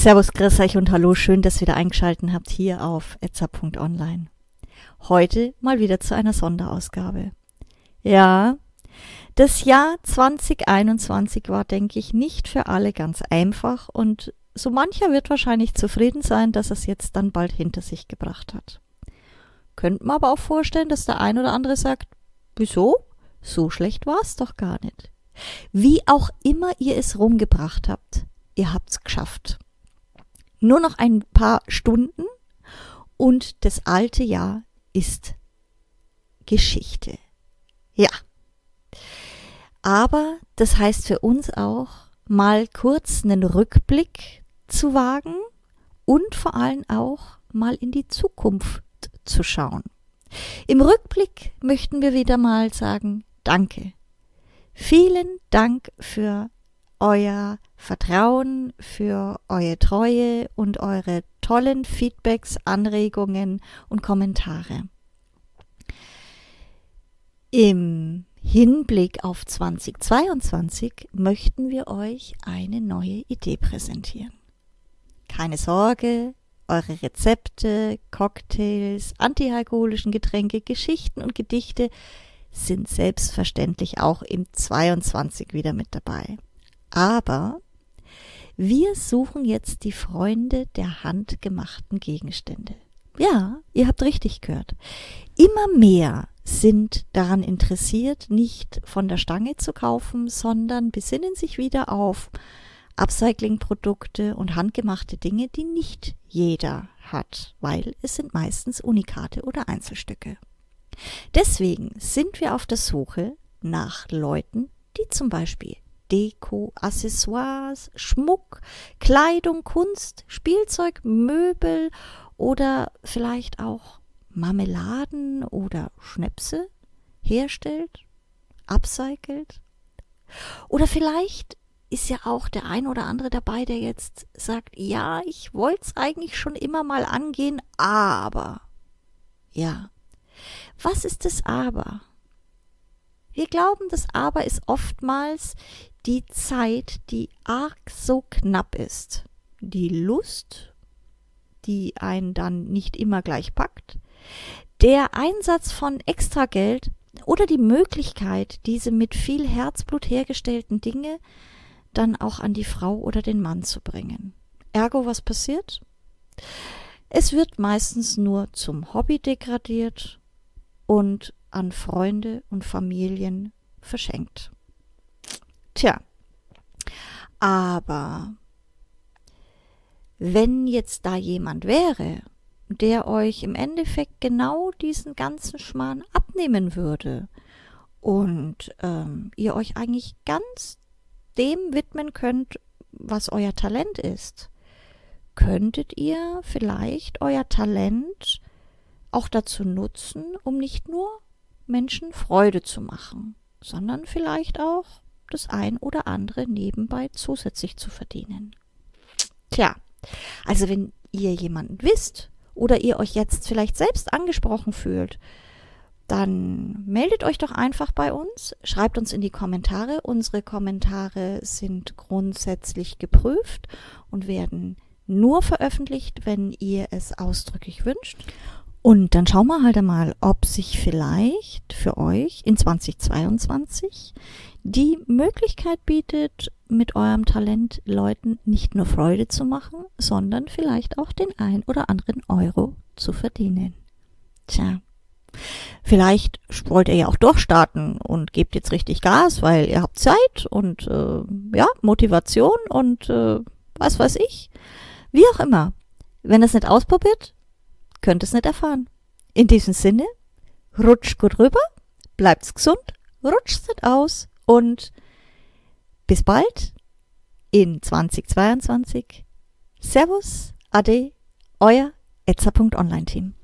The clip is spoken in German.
Servus, grüß euch und hallo, schön, dass ihr wieder eingeschaltet habt hier auf etza.online. Heute mal wieder zu einer Sonderausgabe. Ja, das Jahr 2021 war, denke ich, nicht für alle ganz einfach und so mancher wird wahrscheinlich zufrieden sein, dass es jetzt dann bald hinter sich gebracht hat. Könnte man aber auch vorstellen, dass der ein oder andere sagt, wieso? So schlecht war es doch gar nicht. Wie auch immer ihr es rumgebracht habt, ihr habt's geschafft. Nur noch ein paar Stunden und das alte Jahr ist Geschichte. Ja. Aber das heißt für uns auch, mal kurz einen Rückblick zu wagen und vor allem auch mal in die Zukunft zu schauen. Im Rückblick möchten wir wieder mal sagen, danke. Vielen Dank für euer Vertrauen, für eure Treue und eure tollen Feedbacks, Anregungen und Kommentare. Im Hinblick auf 2022 möchten wir euch eine neue Idee präsentieren. Keine Sorge, eure Rezepte, Cocktails, antialkoholischen Getränke, Geschichten und Gedichte sind selbstverständlich auch im 22 wieder mit dabei. Aber wir suchen jetzt die Freunde der handgemachten Gegenstände. Ja, ihr habt richtig gehört. Immer mehr sind daran interessiert, nicht von der Stange zu kaufen, sondern besinnen sich wieder auf Upcycling-Produkte und handgemachte Dinge, die nicht jeder hat, weil es sind meistens Unikate oder Einzelstücke. Deswegen sind wir auf der Suche nach Leuten, die zum Beispiel Deko, Accessoires, Schmuck, Kleidung, Kunst, Spielzeug, Möbel oder vielleicht auch Marmeladen oder Schnäpse herstellt, upcycelt. Oder vielleicht ist ja auch der ein oder andere dabei, der jetzt sagt, ja, ich wollte es eigentlich schon immer mal angehen, aber. Ja. Was ist das aber? Wir glauben, das aber ist oftmals die Zeit, die arg so knapp ist. Die Lust, die einen dann nicht immer gleich packt. Der Einsatz von Extrageld oder die Möglichkeit, diese mit viel Herzblut hergestellten Dinge dann auch an die Frau oder den Mann zu bringen. Ergo, was passiert? Es wird meistens nur zum Hobby degradiert und an Freunde und Familien verschenkt. Tja, aber wenn jetzt da jemand wäre, der euch im Endeffekt genau diesen ganzen Schmarrn abnehmen würde und ähm, ihr euch eigentlich ganz dem widmen könnt, was euer Talent ist, könntet ihr vielleicht euer Talent auch dazu nutzen, um nicht nur Menschen Freude zu machen, sondern vielleicht auch das ein oder andere nebenbei zusätzlich zu verdienen. Tja, also wenn ihr jemanden wisst oder ihr euch jetzt vielleicht selbst angesprochen fühlt, dann meldet euch doch einfach bei uns, schreibt uns in die Kommentare. Unsere Kommentare sind grundsätzlich geprüft und werden nur veröffentlicht, wenn ihr es ausdrücklich wünscht. Und dann schauen wir halt einmal, ob sich vielleicht für euch in 2022 die Möglichkeit bietet, mit eurem Talent Leuten nicht nur Freude zu machen, sondern vielleicht auch den ein oder anderen Euro zu verdienen. Tja. Vielleicht wollt ihr ja auch durchstarten und gebt jetzt richtig Gas, weil ihr habt Zeit und äh, ja, Motivation und äh, was weiß ich. Wie auch immer. Wenn es nicht ausprobiert, könnt es nicht erfahren. In diesem Sinne, rutscht gut rüber, bleibt's gesund, rutscht nicht aus und bis bald in 2022. Servus, Ade, euer Etzer.online-Team.